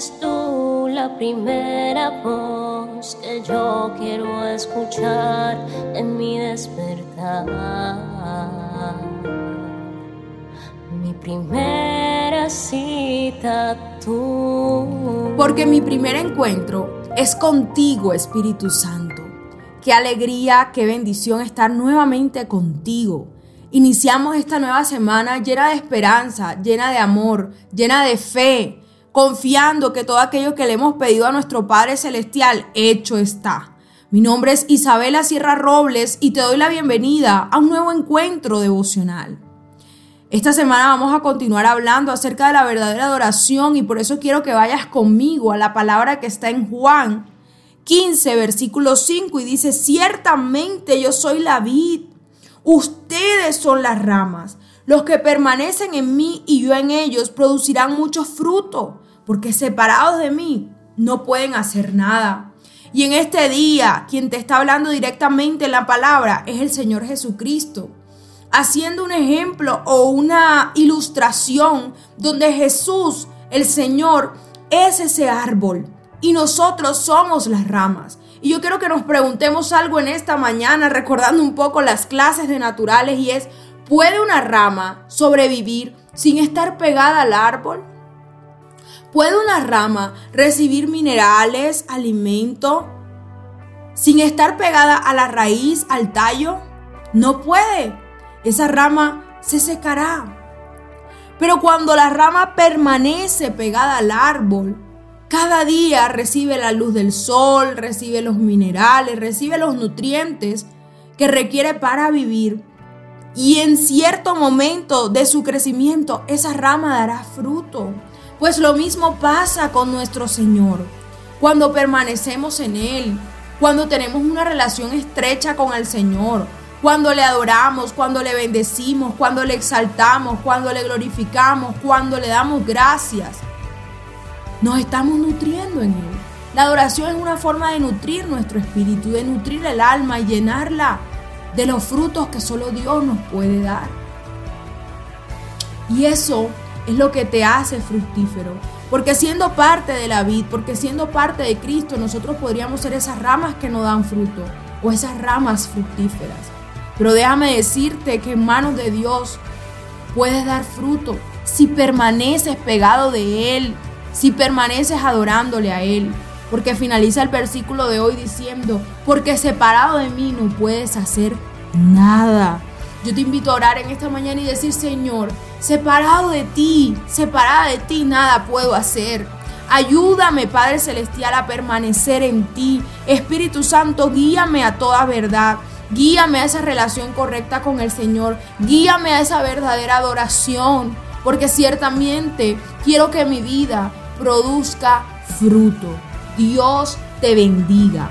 Tú la primera voz que yo quiero escuchar en mi despertar. Mi primera cita tú. Porque mi primer encuentro es contigo, Espíritu Santo. Qué alegría, qué bendición estar nuevamente contigo. Iniciamos esta nueva semana llena de esperanza, llena de amor, llena de fe, confiando que todo aquello que le hemos pedido a nuestro Padre Celestial, hecho está. Mi nombre es Isabela Sierra Robles y te doy la bienvenida a un nuevo encuentro devocional. Esta semana vamos a continuar hablando acerca de la verdadera adoración y por eso quiero que vayas conmigo a la palabra que está en Juan 15, versículo 5 y dice, ciertamente yo soy la vid Ustedes son las ramas. Los que permanecen en mí y yo en ellos producirán mucho fruto, porque separados de mí no pueden hacer nada. Y en este día, quien te está hablando directamente en la palabra es el Señor Jesucristo, haciendo un ejemplo o una ilustración donde Jesús, el Señor, es ese árbol y nosotros somos las ramas. Y yo quiero que nos preguntemos algo en esta mañana, recordando un poco las clases de naturales, y es, ¿puede una rama sobrevivir sin estar pegada al árbol? ¿Puede una rama recibir minerales, alimento, sin estar pegada a la raíz, al tallo? No puede. Esa rama se secará. Pero cuando la rama permanece pegada al árbol, cada día recibe la luz del sol, recibe los minerales, recibe los nutrientes que requiere para vivir. Y en cierto momento de su crecimiento, esa rama dará fruto. Pues lo mismo pasa con nuestro Señor. Cuando permanecemos en Él, cuando tenemos una relación estrecha con el Señor, cuando le adoramos, cuando le bendecimos, cuando le exaltamos, cuando le glorificamos, cuando le damos gracias nos estamos nutriendo en Él. La adoración es una forma de nutrir nuestro espíritu, de nutrir el alma y llenarla de los frutos que solo Dios nos puede dar. Y eso es lo que te hace fructífero. Porque siendo parte de la vid, porque siendo parte de Cristo, nosotros podríamos ser esas ramas que no dan fruto o esas ramas fructíferas. Pero déjame decirte que en manos de Dios puedes dar fruto si permaneces pegado de Él, si permaneces adorándole a Él. Porque finaliza el versículo de hoy diciendo, porque separado de mí no puedes hacer nada. Yo te invito a orar en esta mañana y decir, Señor, separado de ti, separada de ti, nada puedo hacer. Ayúdame, Padre Celestial, a permanecer en ti. Espíritu Santo, guíame a toda verdad. Guíame a esa relación correcta con el Señor. Guíame a esa verdadera adoración. Porque ciertamente quiero que mi vida produzca fruto. Dios te bendiga.